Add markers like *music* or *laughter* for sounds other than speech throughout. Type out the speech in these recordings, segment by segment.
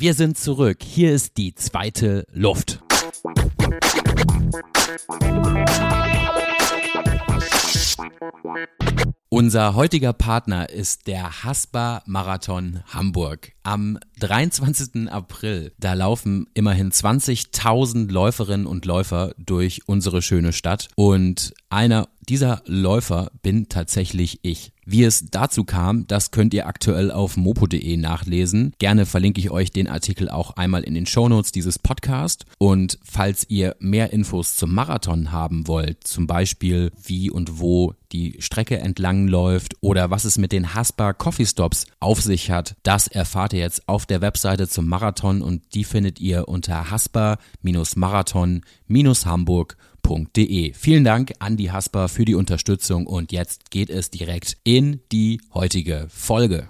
Wir sind zurück. Hier ist die zweite Luft. Unser heutiger Partner ist der Haspa Marathon Hamburg. Am 23. April, da laufen immerhin 20.000 Läuferinnen und Läufer durch unsere schöne Stadt und einer dieser Läufer bin tatsächlich ich. Wie es dazu kam, das könnt ihr aktuell auf mopo.de nachlesen. Gerne verlinke ich euch den Artikel auch einmal in den Shownotes dieses Podcast. Und falls ihr mehr Infos zum Marathon haben wollt, zum Beispiel wie und wo die Strecke entlang läuft oder was es mit den Haspa Coffee Stops auf sich hat, das erfahrt ihr jetzt auf der Webseite zum Marathon und die findet ihr unter haspa-marathon-hamburg.com www.hasper.de. Vielen Dank an die Hasper für die Unterstützung und jetzt geht es direkt in die heutige Folge.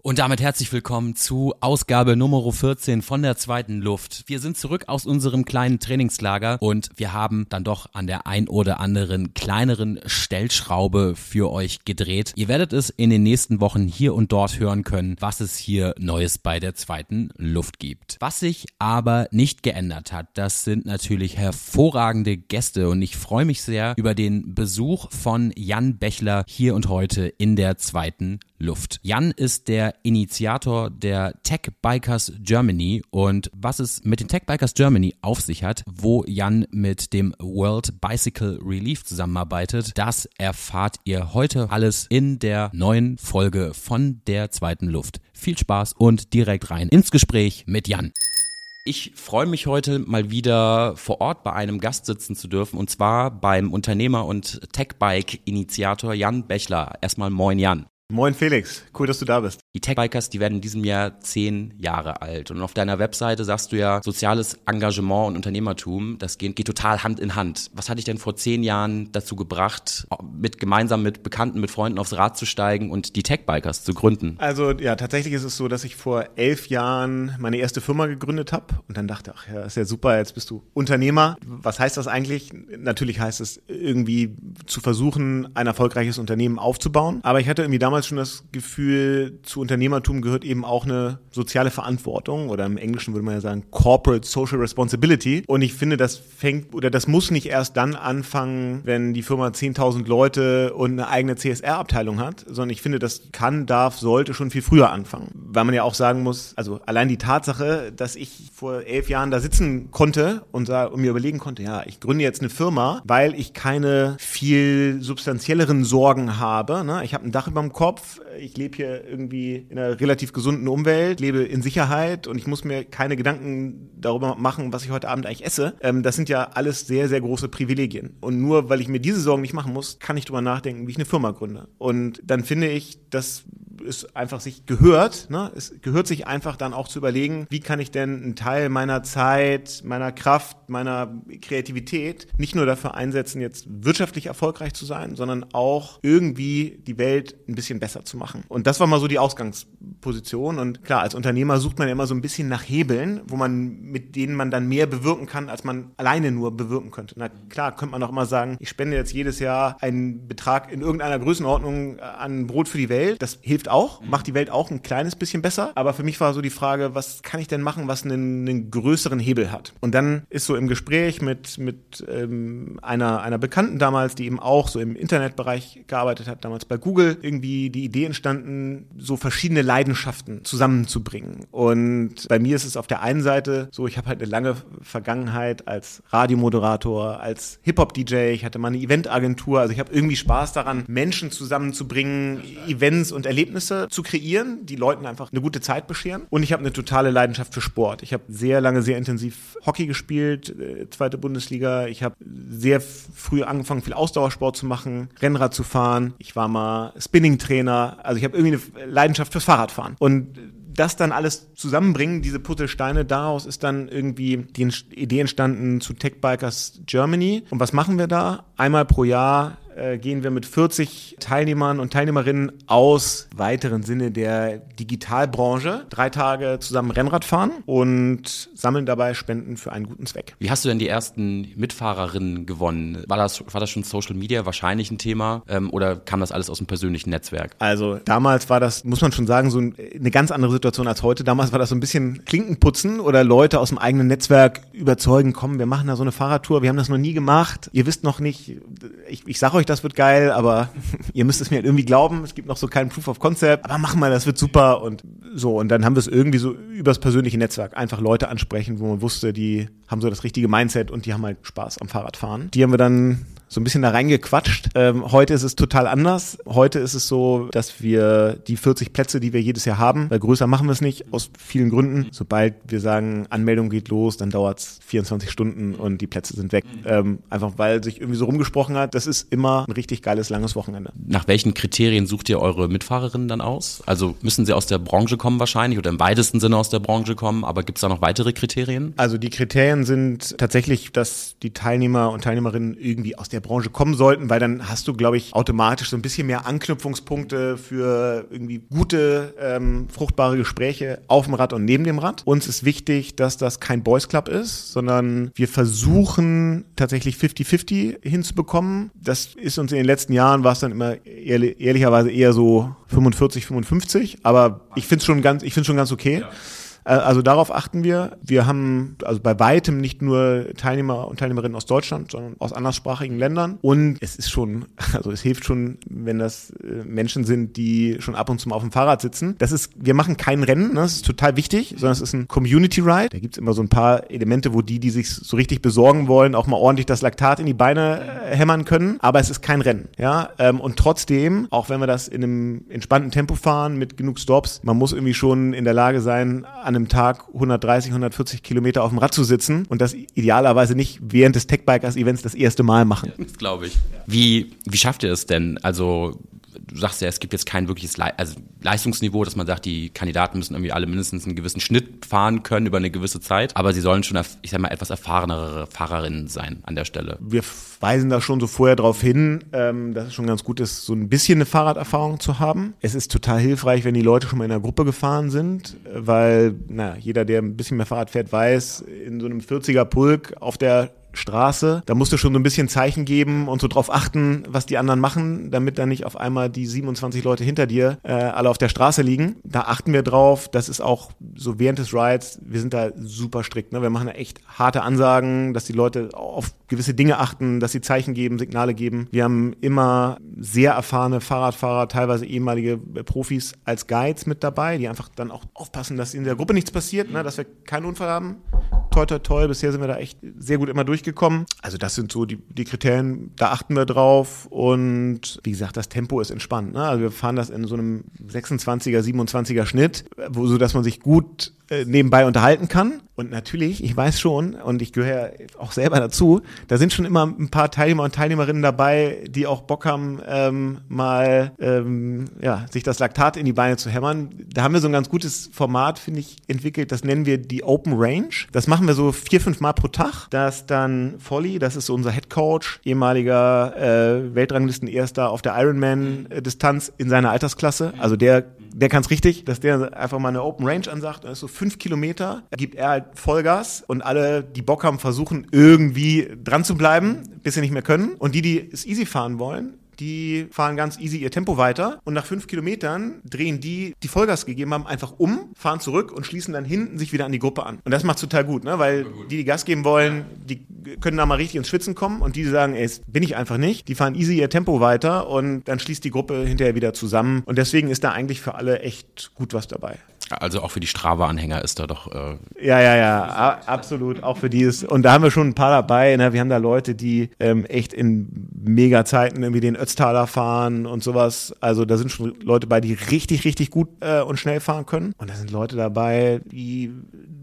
Und damit herzlich willkommen zu Ausgabe Nummer 14 von der zweiten Luft. Wir sind zurück aus unserem kleinen Trainingslager und wir haben dann doch an der ein oder anderen kleineren Stellschraube für euch gedreht. Ihr werdet es in den nächsten Wochen hier und dort hören können, was es hier Neues bei der zweiten Luft gibt. Was sich aber nicht geändert hat, das sind natürlich hervorragende Gäste und ich freue mich sehr über den Besuch von Jan Bechler hier und heute in der zweiten Luft. Jan ist der Initiator der Tech Bikers Germany und was es mit den Tech Bikers Germany auf sich hat, wo Jan mit dem World Bicycle Relief zusammenarbeitet, das erfahrt ihr heute alles in der neuen Folge von der zweiten Luft. Viel Spaß und direkt rein ins Gespräch mit Jan. Ich freue mich heute mal wieder vor Ort bei einem Gast sitzen zu dürfen und zwar beim Unternehmer und Techbike-Initiator Jan Bechler. Erstmal moin Jan. Moin Felix, cool, dass du da bist. Die Tech-Bikers, die werden in diesem Jahr zehn Jahre alt. Und auf deiner Webseite sagst du ja, soziales Engagement und Unternehmertum, das geht, geht total Hand in Hand. Was hat dich denn vor zehn Jahren dazu gebracht, mit gemeinsam mit Bekannten, mit Freunden aufs Rad zu steigen und die Tech-Bikers zu gründen? Also ja, tatsächlich ist es so, dass ich vor elf Jahren meine erste Firma gegründet habe und dann dachte, ach ja, ist ja super, jetzt bist du Unternehmer. Was heißt das eigentlich? Natürlich heißt es irgendwie zu versuchen, ein erfolgreiches Unternehmen aufzubauen. Aber ich hatte irgendwie damals damals schon das Gefühl, zu Unternehmertum gehört eben auch eine soziale Verantwortung oder im Englischen würde man ja sagen Corporate Social Responsibility. Und ich finde, das fängt oder das muss nicht erst dann anfangen, wenn die Firma 10.000 Leute und eine eigene CSR-Abteilung hat, sondern ich finde, das kann, darf, sollte schon viel früher anfangen. Weil man ja auch sagen muss, also allein die Tatsache, dass ich vor elf Jahren da sitzen konnte und, und mir überlegen konnte, ja, ich gründe jetzt eine Firma, weil ich keine viel substanzielleren Sorgen habe. Ne? Ich habe ein Dach über dem Kopf, Kopf, ich lebe hier irgendwie in einer relativ gesunden Umwelt, lebe in Sicherheit und ich muss mir keine Gedanken darüber machen, was ich heute Abend eigentlich esse. Ähm, das sind ja alles sehr, sehr große Privilegien. Und nur weil ich mir diese Sorgen nicht machen muss, kann ich darüber nachdenken, wie ich eine Firma gründe. Und dann finde ich, dass es einfach sich gehört, ne? es gehört sich einfach dann auch zu überlegen, wie kann ich denn einen Teil meiner Zeit, meiner Kraft, meiner Kreativität nicht nur dafür einsetzen, jetzt wirtschaftlich erfolgreich zu sein, sondern auch irgendwie die Welt ein bisschen besser zu machen. Und das war mal so die Ausgangsposition. Und klar, als Unternehmer sucht man ja immer so ein bisschen nach Hebeln, wo man, mit denen man dann mehr bewirken kann, als man alleine nur bewirken könnte. Na klar, könnte man auch immer sagen, ich spende jetzt jedes Jahr einen Betrag in irgendeiner Größenordnung an Brot für die Welt. Das hilft auch, macht die Welt auch ein kleines bisschen besser. Aber für mich war so die Frage, was kann ich denn machen, was einen, einen größeren Hebel hat? Und dann ist so im Gespräch mit, mit ähm, einer, einer Bekannten damals, die eben auch so im Internetbereich gearbeitet hat, damals bei Google, irgendwie die Idee entstanden, so verschiedene Leidenschaften zusammenzubringen. Und bei mir ist es auf der einen Seite so, ich habe halt eine lange Vergangenheit als Radiomoderator, als Hip-Hop-DJ, ich hatte mal eine Eventagentur, also ich habe irgendwie Spaß daran, Menschen zusammenzubringen, Events und Erlebnisse Erlebnisse zu kreieren, die Leuten einfach eine gute Zeit bescheren. Und ich habe eine totale Leidenschaft für Sport. Ich habe sehr lange, sehr intensiv Hockey gespielt, äh, zweite Bundesliga. Ich habe sehr früh angefangen, viel Ausdauersport zu machen, Rennrad zu fahren. Ich war mal Spinning-Trainer. Also ich habe irgendwie eine Leidenschaft fürs Fahrradfahren. Und das dann alles zusammenbringen, diese Puzzlesteine, daraus ist dann irgendwie die Idee entstanden zu Tech Bikers Germany. Und was machen wir da? Einmal pro Jahr äh, gehen wir mit 40 Teilnehmern und Teilnehmerinnen aus weiteren Sinne der Digitalbranche drei Tage zusammen Rennrad fahren und sammeln dabei Spenden für einen guten Zweck. Wie hast du denn die ersten Mitfahrerinnen gewonnen? War das, war das schon Social Media wahrscheinlich ein Thema ähm, oder kam das alles aus dem persönlichen Netzwerk? Also damals war das, muss man schon sagen, so eine ganz andere Situation als heute. Damals war das so ein bisschen Klinkenputzen oder Leute aus dem eigenen Netzwerk überzeugen, komm, wir machen da so eine Fahrradtour, wir haben das noch nie gemacht, ihr wisst noch nicht, ich, ich sag euch, das wird geil, aber *laughs* ihr müsst es mir halt irgendwie glauben. Es gibt noch so keinen Proof of Concept, aber machen wir, das wird super und so. Und dann haben wir es irgendwie so übers persönliche Netzwerk einfach Leute ansprechen, wo man wusste, die haben so das richtige Mindset und die haben halt Spaß am Fahrradfahren. Die haben wir dann so ein bisschen da reingequatscht. Ähm, heute ist es total anders. Heute ist es so, dass wir die 40 Plätze, die wir jedes Jahr haben, weil größer machen wir es nicht, aus vielen Gründen. Sobald wir sagen, Anmeldung geht los, dann dauert es 24 Stunden und die Plätze sind weg. Ähm, einfach weil sich irgendwie so rumgesprochen hat, das ist immer ein richtig geiles, langes Wochenende. Nach welchen Kriterien sucht ihr eure Mitfahrerinnen dann aus? Also müssen sie aus der Branche kommen wahrscheinlich oder im weitesten Sinne aus der Branche kommen, aber gibt es da noch weitere Kriterien? Also die Kriterien sind tatsächlich, dass die Teilnehmer und Teilnehmerinnen irgendwie aus der der Branche kommen sollten, weil dann hast du, glaube ich, automatisch so ein bisschen mehr Anknüpfungspunkte für irgendwie gute, ähm, fruchtbare Gespräche auf dem Rad und neben dem Rad. Uns ist wichtig, dass das kein Boys Club ist, sondern wir versuchen tatsächlich 50-50 hinzubekommen. Das ist uns in den letzten Jahren, war es dann immer ehrlich, ehrlicherweise eher so 45, 55, aber ich finde es schon ganz, ich finde schon ganz okay. Ja. Äh, also darauf achten wir. Wir haben also bei weitem nicht nur Teilnehmer und Teilnehmerinnen aus Deutschland, sondern aus anderssprachigen Ländern. Und es ist schon, *laughs* also es hilft schon, wenn das äh, Menschen sind, die schon ab und zu mal auf dem Fahrrad sitzen. Das ist, wir machen kein Rennen, ne? das ist total wichtig, sondern es ist ein Community Ride. Da gibt's immer so ein paar Elemente, wo die, die sich so richtig besorgen wollen, auch mal ordentlich das Laktat in die Beine äh, hämmern können. Aber es ist kein Rennen. Ja? Ähm, und trotzdem, auch wenn wir das in einem entspannten Tempo fahren mit genug Stops, man muss irgendwie schon in der Lage sein, an einem Tag 130, 140 Kilometer auf dem Rad zu sitzen und das idealerweise nicht während des Techbikers-Events das erste Mal machen. Das glaube ich. Wie, wie schafft ihr es denn? Also du sagst ja, es gibt jetzt kein wirkliches Le also Leistungsniveau, dass man sagt, die Kandidaten müssen irgendwie alle mindestens einen gewissen Schnitt fahren können über eine gewisse Zeit, aber sie sollen schon, ich sag mal, etwas erfahrenere Fahrerinnen sein an der Stelle. Wir weisen da schon so vorher darauf hin, ähm, dass es schon ganz gut ist, so ein bisschen eine Fahrraderfahrung zu haben. Es ist total hilfreich, wenn die Leute schon mal in einer Gruppe gefahren sind, weil na, jeder, der ein bisschen mehr Fahrrad fährt, weiß, in so einem 40er Pulk auf der Straße. Da musst du schon so ein bisschen Zeichen geben und so drauf achten, was die anderen machen, damit da nicht auf einmal die 27 Leute hinter dir äh, alle auf der Straße liegen. Da achten wir drauf. Das ist auch so während des Rides, wir sind da super strikt. Ne? Wir machen da echt harte Ansagen, dass die Leute auf gewisse Dinge achten, dass sie Zeichen geben, Signale geben. Wir haben immer sehr erfahrene Fahrradfahrer, teilweise ehemalige Profis als Guides mit dabei, die einfach dann auch aufpassen, dass in der Gruppe nichts passiert, ne? dass wir keinen Unfall haben. Toi, toi, toi. Bisher sind wir da echt sehr gut immer durchgekommen. Also das sind so die, die Kriterien, da achten wir drauf. Und wie gesagt, das Tempo ist entspannt. Ne? Also wir fahren das in so einem 26er, 27er Schnitt, so dass man sich gut äh, nebenbei unterhalten kann. Und natürlich, ich weiß schon, und ich gehöre auch selber dazu, da sind schon immer ein paar Teilnehmer und Teilnehmerinnen dabei, die auch Bock haben, ähm, mal ähm, ja, sich das Laktat in die Beine zu hämmern. Da haben wir so ein ganz gutes Format, finde ich, entwickelt. Das nennen wir die Open Range. Das machen wir so vier, fünf Mal pro Tag. Das dann Folly, das ist so unser Head Coach, ehemaliger äh, Weltranglisten-Erster auf der Ironman-Distanz in seiner Altersklasse. Also der der kann es richtig, dass der einfach mal eine Open Range ansagt. Das ist so fünf Kilometer, gibt er halt Vollgas und alle, die Bock haben, versuchen irgendwie dran zu bleiben, bis sie nicht mehr können. Und die, die es easy fahren wollen, die fahren ganz easy ihr Tempo weiter und nach fünf Kilometern drehen die, die Vollgas gegeben haben, einfach um, fahren zurück und schließen dann hinten sich wieder an die Gruppe an. Und das macht total gut, ne? weil die, die Gas geben wollen, die können da mal richtig ins Schwitzen kommen und die, die sagen, ey, das bin ich einfach nicht, die fahren easy ihr Tempo weiter und dann schließt die Gruppe hinterher wieder zusammen. Und deswegen ist da eigentlich für alle echt gut was dabei. Also auch für die Strava-Anhänger ist da doch. Äh ja, ja, ja, absolut. Auch für die ist. Und da haben wir schon ein paar dabei. Ne? Wir haben da Leute, die ähm, echt in Mega-Zeiten irgendwie den Ötztaler fahren und sowas. Also da sind schon Leute bei, die richtig, richtig gut äh, und schnell fahren können. Und da sind Leute dabei, die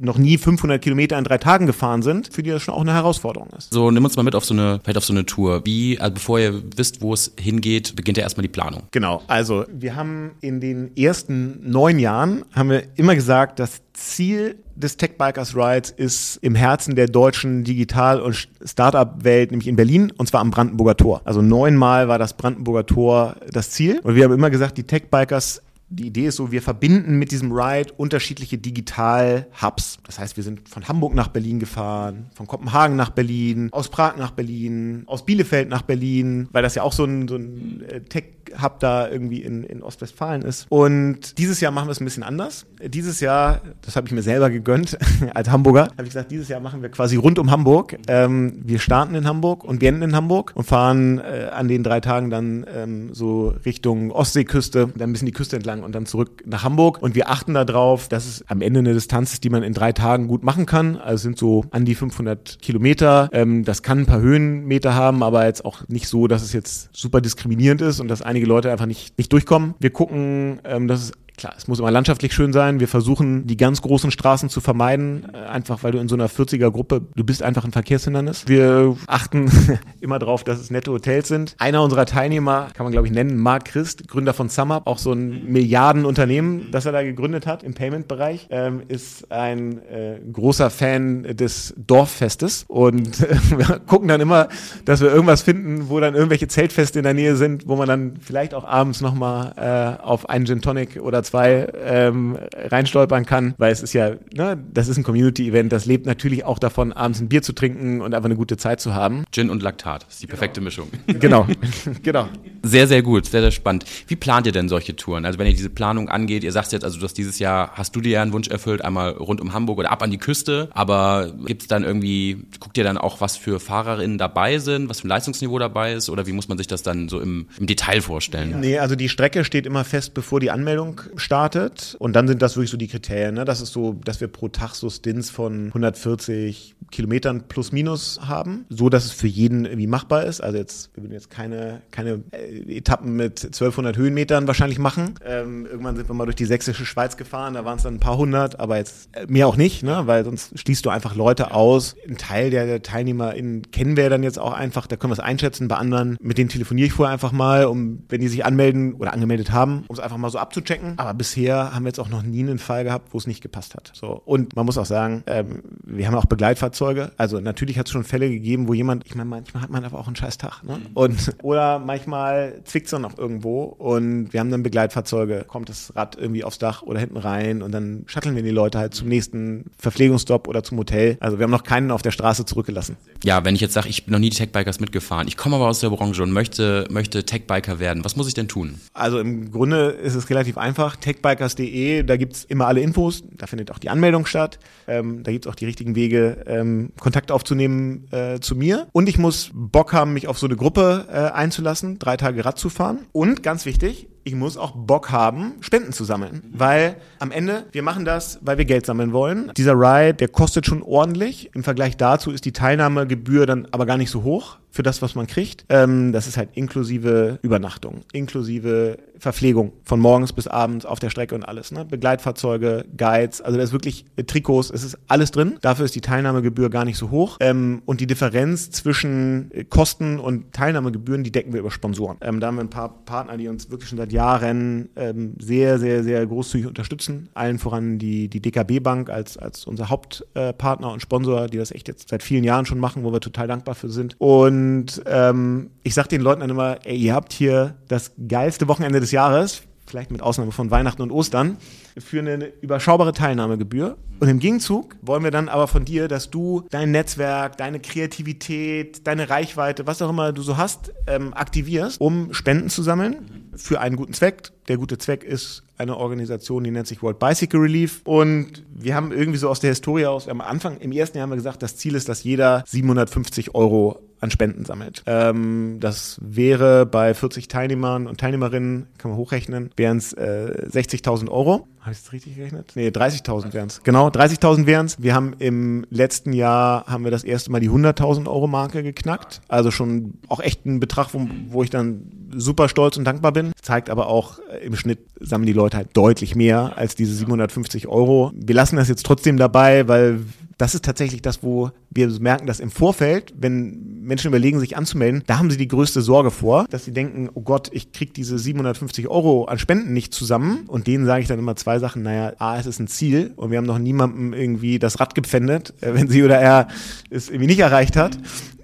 noch nie 500 Kilometer in drei Tagen gefahren sind, für die das schon auch eine Herausforderung ist. So, nimm uns mal mit auf so eine, vielleicht auf so eine Tour. Wie, also bevor ihr wisst, wo es hingeht, beginnt ja erstmal die Planung. Genau. Also, wir haben in den ersten neun Jahren, haben wir immer gesagt, das Ziel des Tech Bikers Rides ist im Herzen der deutschen Digital- und Startup-Welt, nämlich in Berlin, und zwar am Brandenburger Tor. Also neunmal war das Brandenburger Tor das Ziel. Und wir haben immer gesagt, die Tech Bikers die Idee ist so, wir verbinden mit diesem Ride unterschiedliche Digital-Hubs. Das heißt, wir sind von Hamburg nach Berlin gefahren, von Kopenhagen nach Berlin, aus Prag nach Berlin, aus Bielefeld nach Berlin, weil das ja auch so ein, so ein äh, Tech-Hub da irgendwie in, in Ostwestfalen ist. Und dieses Jahr machen wir es ein bisschen anders. Dieses Jahr, das habe ich mir selber gegönnt *laughs* als Hamburger, habe ich gesagt, dieses Jahr machen wir quasi rund um Hamburg. Ähm, wir starten in Hamburg und wir enden in Hamburg und fahren äh, an den drei Tagen dann ähm, so Richtung Ostseeküste, dann ein bisschen die Küste entlang und dann zurück nach Hamburg. Und wir achten darauf, dass es am Ende eine Distanz ist, die man in drei Tagen gut machen kann. Also sind so an die 500 Kilometer. Ähm, das kann ein paar Höhenmeter haben, aber jetzt auch nicht so, dass es jetzt super diskriminierend ist und dass einige Leute einfach nicht, nicht durchkommen. Wir gucken, ähm, dass es Klar, es muss immer landschaftlich schön sein. Wir versuchen, die ganz großen Straßen zu vermeiden, äh, einfach weil du in so einer 40er-Gruppe, du bist einfach ein Verkehrshindernis. Wir achten *laughs* immer darauf, dass es nette Hotels sind. Einer unserer Teilnehmer, kann man glaube ich nennen, Marc Christ, Gründer von SumUp, auch so ein Milliardenunternehmen, das er da gegründet hat im Payment-Bereich, ähm, ist ein äh, großer Fan des Dorffestes und äh, *laughs* wir gucken dann immer, dass wir irgendwas finden, wo dann irgendwelche Zeltfeste in der Nähe sind, wo man dann vielleicht auch abends nochmal äh, auf einen Gin Tonic oder zwei ähm, reinstolpern kann, weil es ist ja, ne, das ist ein Community-Event, das lebt natürlich auch davon, abends ein Bier zu trinken und einfach eine gute Zeit zu haben. Gin und Laktat, ist die perfekte Mischung. *laughs* Genau, *laughs* genau. Sehr, sehr gut, sehr, sehr spannend. Wie plant ihr denn solche Touren? Also wenn ihr diese Planung angeht, ihr sagt jetzt, also du hast dieses Jahr, hast du dir ja einen Wunsch erfüllt, einmal rund um Hamburg oder ab an die Küste, aber gibt es dann irgendwie, guckt ihr dann auch, was für Fahrerinnen dabei sind, was für ein Leistungsniveau dabei ist oder wie muss man sich das dann so im, im Detail vorstellen? Nee, also die Strecke steht immer fest, bevor die Anmeldung startet. Und dann sind das wirklich so die Kriterien. Ne? Das ist so, dass wir pro Tag so Stints von 140 Kilometern plus minus haben, so dass es für jeden irgendwie machbar ist. Also jetzt, wir würden jetzt keine, keine äh, Etappen mit 1200 Höhenmetern wahrscheinlich machen. Ähm, irgendwann sind wir mal durch die sächsische Schweiz gefahren, da waren es dann ein paar hundert, aber jetzt äh, mehr auch nicht, ne? weil sonst schließt du einfach Leute aus. Ein Teil der, der TeilnehmerInnen kennen wir dann jetzt auch einfach, da können wir es einschätzen. Bei anderen, mit denen telefoniere ich vorher einfach mal, um, wenn die sich anmelden oder angemeldet haben, um es einfach mal so abzuchecken. Aber bisher haben wir jetzt auch noch nie einen Fall gehabt, wo es nicht gepasst hat. So. Und man muss auch sagen, ähm, wir haben auch Begleitfahrzeuge. Also natürlich hat es schon Fälle gegeben, wo jemand, ich meine, manchmal hat man aber auch einen scheiß Tag. Ne? Und, oder manchmal zwickt es dann auch irgendwo und wir haben dann Begleitfahrzeuge, kommt das Rad irgendwie aufs Dach oder hinten rein und dann shutteln wir die Leute halt zum nächsten Verpflegungsstop oder zum Hotel. Also wir haben noch keinen auf der Straße zurückgelassen. Ja, wenn ich jetzt sage, ich bin noch nie die Techbikers mitgefahren, ich komme aber aus der Branche und möchte, möchte Techbiker werden, was muss ich denn tun? Also im Grunde ist es relativ einfach. Techbikers.de, da gibt's immer alle Infos, da findet auch die Anmeldung statt, ähm, da gibt's auch die richtigen Wege, ähm, Kontakt aufzunehmen äh, zu mir. Und ich muss Bock haben, mich auf so eine Gruppe äh, einzulassen, drei Tage Rad zu fahren. Und ganz wichtig, ich muss auch Bock haben, Spenden zu sammeln. Weil am Ende, wir machen das, weil wir Geld sammeln wollen. Dieser Ride, der kostet schon ordentlich. Im Vergleich dazu ist die Teilnahmegebühr dann aber gar nicht so hoch für das, was man kriegt. Ähm, das ist halt inklusive Übernachtung, inklusive Verpflegung von morgens bis abends auf der Strecke und alles. Ne? Begleitfahrzeuge, Guides, also da ist wirklich äh, Trikots, es ist alles drin. Dafür ist die Teilnahmegebühr gar nicht so hoch. Ähm, und die Differenz zwischen äh, Kosten und Teilnahmegebühren, die decken wir über Sponsoren. Ähm, da haben wir ein paar Partner, die uns wirklich schon seit Jahren ähm, sehr, sehr, sehr großzügig unterstützen. Allen voran die, die DKB Bank als, als unser Hauptpartner äh, und Sponsor, die das echt jetzt seit vielen Jahren schon machen, wo wir total dankbar für sind. Und ähm, ich sage den Leuten dann immer, ey, ihr habt hier das geilste Wochenende des Jahres, vielleicht mit Ausnahme von Weihnachten und Ostern, für eine überschaubare Teilnahmegebühr. Und im Gegenzug wollen wir dann aber von dir, dass du dein Netzwerk, deine Kreativität, deine Reichweite, was auch immer du so hast, ähm, aktivierst, um Spenden zu sammeln für einen guten Zweck. Der gute Zweck ist eine Organisation, die nennt sich World Bicycle Relief. Und wir haben irgendwie so aus der Historie aus, am Anfang, im ersten Jahr haben wir gesagt, das Ziel ist, dass jeder 750 Euro an Spenden sammelt. Ähm, das wäre bei 40 Teilnehmern und Teilnehmerinnen, kann man hochrechnen, wären es äh, 60.000 Euro. Habe ich es richtig gerechnet? Nee, 30.000 wären es. Genau, 30.000 wären es. Wir haben im letzten Jahr, haben wir das erste Mal die 100.000 Euro Marke geknackt. Also schon auch echt ein Betrag, wo, wo ich dann super stolz und dankbar bin. Zeigt aber auch, äh, im Schnitt sammeln die Leute halt deutlich mehr als diese 750 Euro. Wir lassen das jetzt trotzdem dabei, weil das ist tatsächlich das, wo wir merken, dass im Vorfeld, wenn Menschen überlegen, sich anzumelden, da haben sie die größte Sorge vor, dass sie denken, oh Gott, ich krieg diese 750 Euro an Spenden nicht zusammen. Und denen sage ich dann immer zwei Sachen. Naja, A, es ist ein Ziel und wir haben noch niemandem irgendwie das Rad gepfändet, äh, wenn sie oder er es irgendwie nicht erreicht hat.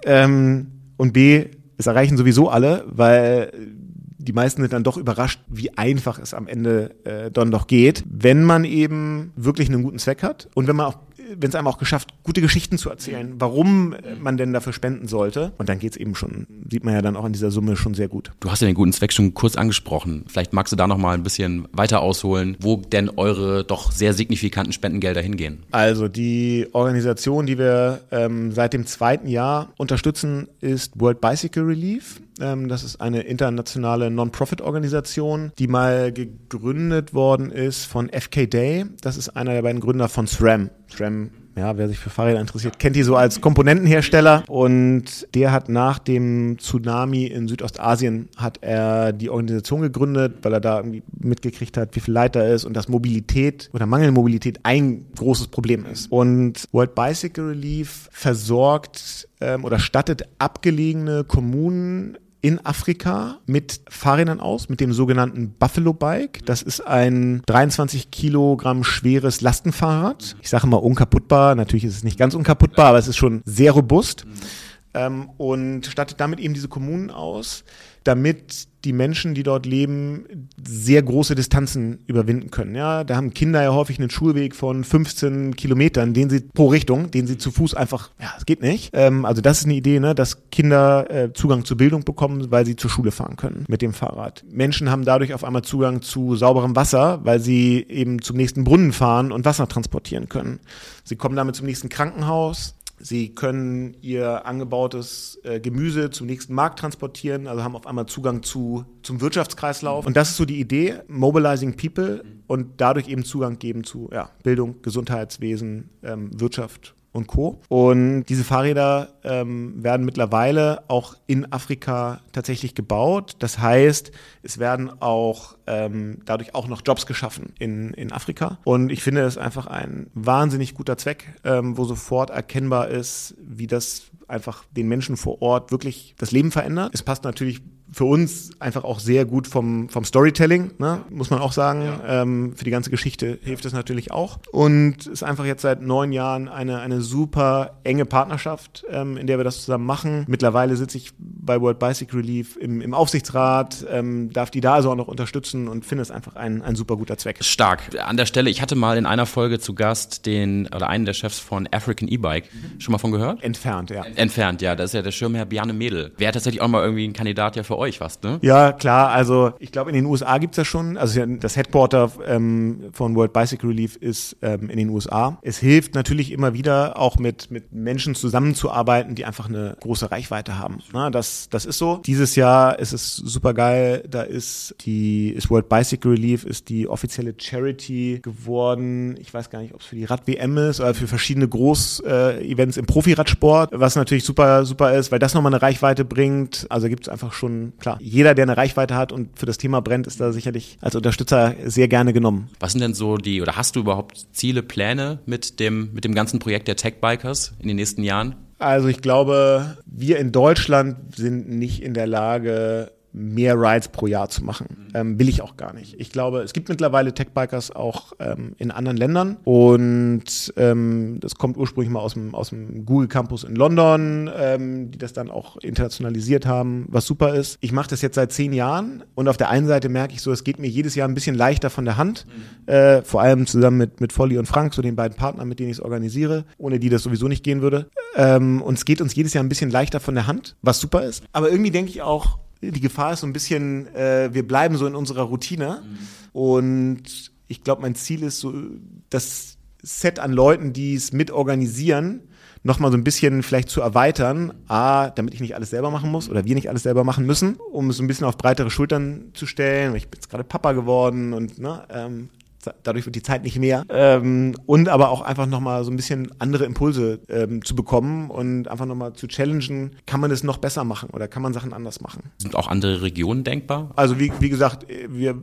Ähm, und B, es erreichen sowieso alle, weil die meisten sind dann doch überrascht, wie einfach es am Ende äh, dann doch geht, wenn man eben wirklich einen guten Zweck hat und wenn man auch wenn es einem auch geschafft, gute Geschichten zu erzählen, warum man denn dafür spenden sollte. Und dann geht's eben schon, sieht man ja dann auch in dieser Summe schon sehr gut. Du hast ja den guten Zweck schon kurz angesprochen. Vielleicht magst du da noch mal ein bisschen weiter ausholen, wo denn eure doch sehr signifikanten Spendengelder hingehen. Also die Organisation, die wir ähm, seit dem zweiten Jahr unterstützen, ist World Bicycle Relief. Ähm, das ist eine internationale Non-Profit-Organisation, die mal gegründet worden ist von FK Day. Das ist einer der beiden Gründer von SRAM. SRAM ja, wer sich für Fahrräder interessiert, kennt die so als Komponentenhersteller. Und der hat nach dem Tsunami in Südostasien hat er die Organisation gegründet, weil er da irgendwie mitgekriegt hat, wie viel Leid da ist und dass Mobilität oder mangelnde Mobilität ein großes Problem ist. Und World Bicycle Relief versorgt ähm, oder stattet abgelegene Kommunen in Afrika mit Fahrrädern aus, mit dem sogenannten Buffalo Bike. Das ist ein 23 Kilogramm schweres Lastenfahrrad. Ich sage mal unkaputtbar. Natürlich ist es nicht ganz unkaputtbar, aber es ist schon sehr robust. Ähm, und stattet damit eben diese Kommunen aus, damit die Menschen, die dort leben, sehr große Distanzen überwinden können. Ja, da haben Kinder ja häufig einen Schulweg von 15 Kilometern, den sie pro Richtung, den sie zu Fuß einfach, ja, es geht nicht. Ähm, also das ist eine Idee, ne, dass Kinder äh, Zugang zur Bildung bekommen, weil sie zur Schule fahren können mit dem Fahrrad. Menschen haben dadurch auf einmal Zugang zu sauberem Wasser, weil sie eben zum nächsten Brunnen fahren und Wasser transportieren können. Sie kommen damit zum nächsten Krankenhaus. Sie können ihr angebautes äh, Gemüse zum nächsten Markt transportieren, also haben auf einmal Zugang zu, zum Wirtschaftskreislauf. Und das ist so die Idee, mobilizing people und dadurch eben Zugang geben zu ja, Bildung, Gesundheitswesen, ähm, Wirtschaft und Co. Und diese Fahrräder ähm, werden mittlerweile auch in Afrika tatsächlich gebaut. Das heißt, es werden auch ähm, dadurch auch noch Jobs geschaffen in, in Afrika. Und ich finde es einfach ein wahnsinnig guter Zweck, ähm, wo sofort erkennbar ist, wie das einfach den Menschen vor Ort wirklich das Leben verändert. Es passt natürlich für uns einfach auch sehr gut vom, vom Storytelling, ne? muss man auch sagen. Ja. Ähm, für die ganze Geschichte hilft es natürlich auch. Und ist einfach jetzt seit neun Jahren eine, eine super enge Partnerschaft, ähm, in der wir das zusammen machen. Mittlerweile sitze ich bei World Bicycle Relief im, im Aufsichtsrat, ähm, darf die da also auch noch unterstützen und finde es einfach ein, ein super guter Zweck. Stark. An der Stelle, ich hatte mal in einer Folge zu Gast den oder einen der Chefs von African E-Bike. Schon mal von gehört? Entfernt, ja. Entfernt, ja. Das ist ja der Schirmherr Bjarne Mädel. Wäre tatsächlich auch mal irgendwie ein Kandidat ja für euch fast, ne? Ja, klar. Also ich glaube, in den USA gibt's ja schon, also das Headquarter ähm, von World Bicycle Relief ist ähm, in den USA. Es hilft natürlich immer wieder auch mit, mit Menschen zusammenzuarbeiten, die einfach eine große Reichweite haben. Na, das, das ist so. Dieses Jahr ist es super geil. Da ist die ist World Bicycle Relief, ist die offizielle Charity geworden. Ich weiß gar nicht, ob es für die Rad-WM ist oder für verschiedene Groß-Events äh, im Profiradsport, was natürlich super, super ist, weil das nochmal eine Reichweite bringt. Also gibt es einfach schon, klar, jeder, der eine Reichweite hat und für das Thema brennt, ist da sicherlich als Unterstützer sehr gerne genommen. Was sind denn so die, oder hast du überhaupt Ziele, Pläne mit dem, mit dem ganzen Projekt der Tech Bikers in den nächsten Jahren? Also ich glaube, wir in Deutschland sind nicht in der Lage, mehr Rides pro Jahr zu machen. Ähm, will ich auch gar nicht. Ich glaube, es gibt mittlerweile Tech-Bikers auch ähm, in anderen Ländern und ähm, das kommt ursprünglich mal aus dem, aus dem Google Campus in London, ähm, die das dann auch internationalisiert haben, was super ist. Ich mache das jetzt seit zehn Jahren und auf der einen Seite merke ich so, es geht mir jedes Jahr ein bisschen leichter von der Hand, mhm. äh, vor allem zusammen mit, mit Volli und Frank, so den beiden Partnern, mit denen ich es organisiere, ohne die das sowieso nicht gehen würde. Ähm, und es geht uns jedes Jahr ein bisschen leichter von der Hand, was super ist. Aber irgendwie denke ich auch, die Gefahr ist so ein bisschen, äh, wir bleiben so in unserer Routine. Mhm. Und ich glaube, mein Ziel ist so, das Set an Leuten, die es mitorganisieren, nochmal so ein bisschen vielleicht zu erweitern. A, damit ich nicht alles selber machen muss oder wir nicht alles selber machen müssen, um es so ein bisschen auf breitere Schultern zu stellen. Ich bin jetzt gerade Papa geworden und ne, ähm, dadurch wird die Zeit nicht mehr. Ähm, und aber auch einfach nochmal so ein bisschen andere Impulse ähm, zu bekommen und einfach nochmal zu challengen, kann man es noch besser machen oder kann man Sachen anders machen. Sind auch andere Regionen denkbar? Also wie, wie gesagt, wir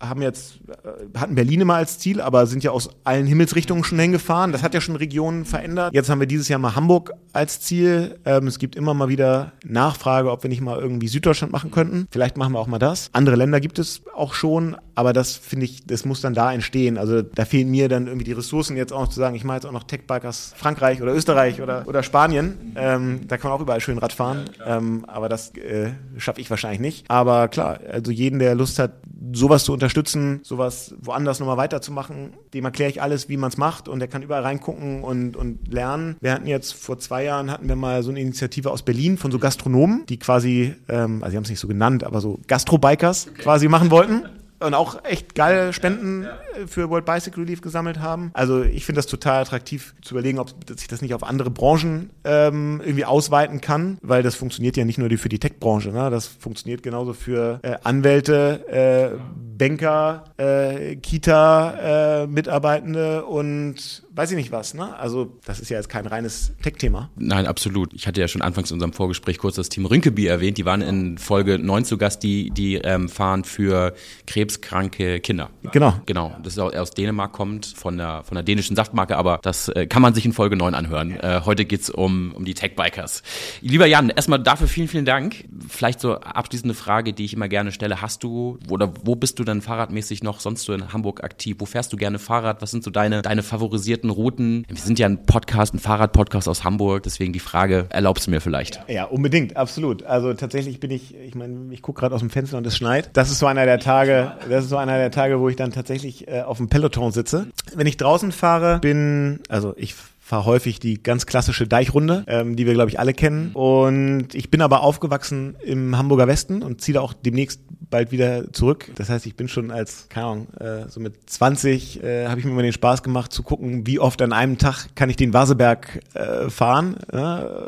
haben jetzt, äh, hatten Berlin immer als Ziel, aber sind ja aus allen Himmelsrichtungen schon hingefahren. Das hat ja schon Regionen verändert. Jetzt haben wir dieses Jahr mal Hamburg als Ziel. Ähm, es gibt immer mal wieder Nachfrage, ob wir nicht mal irgendwie Süddeutschland machen könnten. Vielleicht machen wir auch mal das. Andere Länder gibt es auch schon, aber das finde ich, das muss dann da entstehen. Also da fehlen mir dann irgendwie die Ressourcen jetzt auch noch zu sagen, ich mache jetzt auch noch Tech-Bikers Frankreich oder Österreich oder, oder Spanien. Ähm, da kann man auch überall schön Rad fahren. Ähm, aber das äh, schaffe ich wahrscheinlich nicht. Aber klar, also jeden, der Lust hat, sowas zu unterstützen, sowas woanders nochmal weiterzumachen, dem erkläre ich alles, wie man es macht und der kann überall reingucken und, und lernen. Wir hatten jetzt vor zwei Jahren hatten wir mal so eine Initiative aus Berlin von so Gastronomen, die quasi, ähm, also sie haben es nicht so genannt, aber so Gastrobikers okay. quasi machen wollten *laughs* und auch echt geile Spenden. Äh, für World Bicycle Relief gesammelt haben. Also ich finde das total attraktiv zu überlegen, ob sich das nicht auf andere Branchen ähm, irgendwie ausweiten kann, weil das funktioniert ja nicht nur für die Tech-Branche, ne? das funktioniert genauso für äh, Anwälte, äh, Banker, äh, Kita-Mitarbeitende äh, und weiß ich nicht was. Ne? Also das ist ja jetzt kein reines Tech-Thema. Nein, absolut. Ich hatte ja schon anfangs in unserem Vorgespräch kurz das Team Rünkeby erwähnt. Die waren in Folge 9 zu Gast, die, die ähm, fahren für krebskranke Kinder. Genau. Genau. Das ist aus Dänemark kommt, von der, von der dänischen Saftmarke, aber das äh, kann man sich in Folge 9 anhören. Äh, heute geht's um, um die Tech-Bikers. Lieber Jan, erstmal dafür vielen, vielen Dank. Vielleicht so abschließende Frage, die ich immer gerne stelle. Hast du oder wo bist du dann fahrradmäßig noch sonst so in Hamburg aktiv? Wo fährst du gerne Fahrrad? Was sind so deine, deine favorisierten Routen? Wir sind ja ein Podcast, ein Fahrradpodcast aus Hamburg, deswegen die Frage, erlaubst du mir vielleicht? Ja, unbedingt, absolut. Also tatsächlich bin ich, ich meine, ich gucke gerade aus dem Fenster und es schneit. Das ist so einer der Tage, das ist so einer der Tage, wo ich dann tatsächlich äh, auf dem Peloton sitze. Wenn ich draußen fahre, bin, also ich fahre häufig die ganz klassische Deichrunde, ähm, die wir, glaube ich, alle kennen. Und ich bin aber aufgewachsen im Hamburger Westen und ziehe da auch demnächst bald wieder zurück. Das heißt, ich bin schon als, keine Ahnung, äh, so mit 20 äh, habe ich mir mal den Spaß gemacht zu gucken, wie oft an einem Tag kann ich den Vaseberg äh, fahren äh,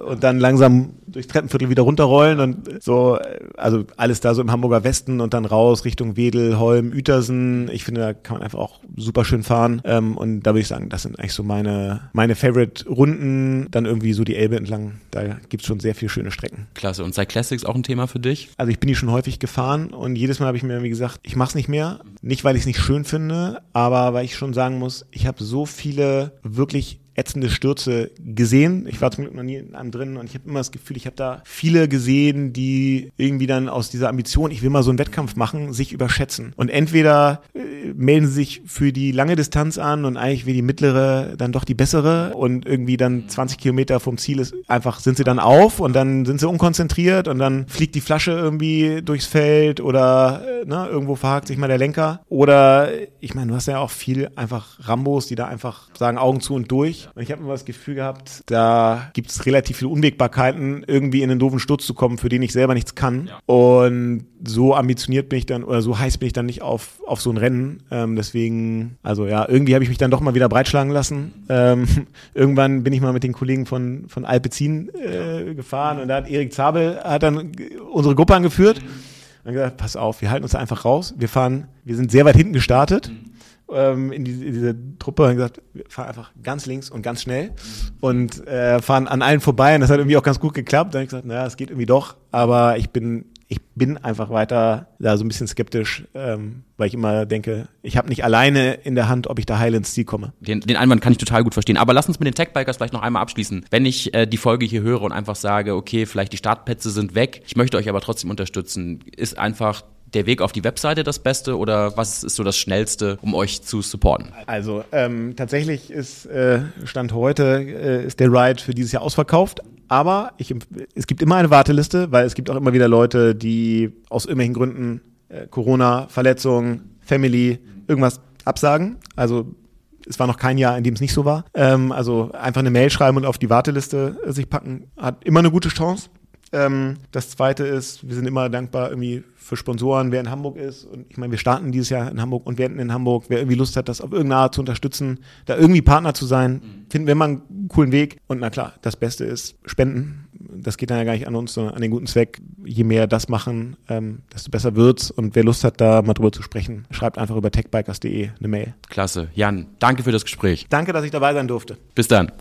und dann langsam durchs Treppenviertel wieder runterrollen und so, also alles da so im Hamburger Westen und dann raus Richtung Wedel, Holm, Uetersen. Ich finde, da kann man einfach auch super schön fahren. Ähm, und da würde ich sagen, das sind eigentlich so meine, meine Favorite-Runden. Dann irgendwie so die Elbe entlang. Da gibt's schon sehr viele schöne Strecken. Klasse. Und Cyclassics auch ein Thema für dich? Also ich bin die schon häufig gefahren und jedes Mal habe ich mir, wie gesagt, ich mache es nicht mehr. Nicht, weil ich es nicht schön finde, aber weil ich schon sagen muss, ich habe so viele wirklich ätzende Stürze gesehen. Ich war zum Glück noch nie in einem drin und ich habe immer das Gefühl, ich habe da viele gesehen, die irgendwie dann aus dieser Ambition, ich will mal so einen Wettkampf machen, sich überschätzen. Und entweder äh, melden sie sich für die lange Distanz an und eigentlich wie die mittlere dann doch die bessere und irgendwie dann 20 Kilometer vom Ziel ist einfach sind sie dann auf und dann sind sie unkonzentriert und dann fliegt die Flasche irgendwie durchs Feld oder äh, ne, irgendwo verhakt sich mal der Lenker. Oder ich meine, du hast ja auch viel einfach Rambos, die da einfach sagen Augen zu und durch und ich habe immer das Gefühl gehabt, da gibt es relativ viele Unwägbarkeiten, irgendwie in einen doofen Sturz zu kommen, für den ich selber nichts kann. Ja. Und so ambitioniert bin ich dann oder so heiß bin ich dann nicht auf, auf so ein Rennen. Ähm, deswegen, also ja, irgendwie habe ich mich dann doch mal wieder breitschlagen lassen. Ähm, *laughs* irgendwann bin ich mal mit den Kollegen von, von Alpecin äh, gefahren und da hat Erik Zabel hat dann unsere Gruppe angeführt. Mhm. Und gesagt, pass auf, wir halten uns da einfach raus. Wir fahren, wir sind sehr weit hinten gestartet. Mhm ähm, in, diese, in diese Truppe und gesagt, wir fahren einfach ganz links und ganz schnell und äh, fahren an allen vorbei und das hat irgendwie auch ganz gut geklappt. Dann habe ich gesagt, naja, es geht irgendwie doch, aber ich bin ich bin einfach weiter da so ein bisschen skeptisch, ähm, weil ich immer denke, ich habe nicht alleine in der Hand, ob ich da heil ins Ziel komme. Den, den Einwand kann ich total gut verstehen. Aber lass uns mit den Tech-Bikers vielleicht noch einmal abschließen. Wenn ich äh, die Folge hier höre und einfach sage, okay, vielleicht die Startplätze sind weg, ich möchte euch aber trotzdem unterstützen, ist einfach der Weg auf die Webseite das Beste oder was ist so das Schnellste, um euch zu supporten? Also ähm, tatsächlich ist äh, Stand heute äh, ist der Ride für dieses Jahr ausverkauft. Aber ich, es gibt immer eine Warteliste, weil es gibt auch immer wieder Leute, die aus irgendwelchen Gründen äh, Corona, Verletzung, Family, irgendwas absagen. Also es war noch kein Jahr, in dem es nicht so war. Ähm, also einfach eine Mail schreiben und auf die Warteliste sich packen, hat immer eine gute Chance. Ähm, das zweite ist, wir sind immer dankbar irgendwie für Sponsoren, wer in Hamburg ist. Und ich meine, wir starten dieses Jahr in Hamburg und wir enden in Hamburg. Wer irgendwie Lust hat, das auf irgendeine Art zu unterstützen, da irgendwie Partner zu sein, finden wir immer einen coolen Weg. Und na klar, das Beste ist Spenden. Das geht dann ja gar nicht an uns, sondern an den guten Zweck. Je mehr das machen, ähm, desto besser wird's. Und wer Lust hat, da mal drüber zu sprechen, schreibt einfach über techbikers.de eine Mail. Klasse. Jan, danke für das Gespräch. Danke, dass ich dabei sein durfte. Bis dann.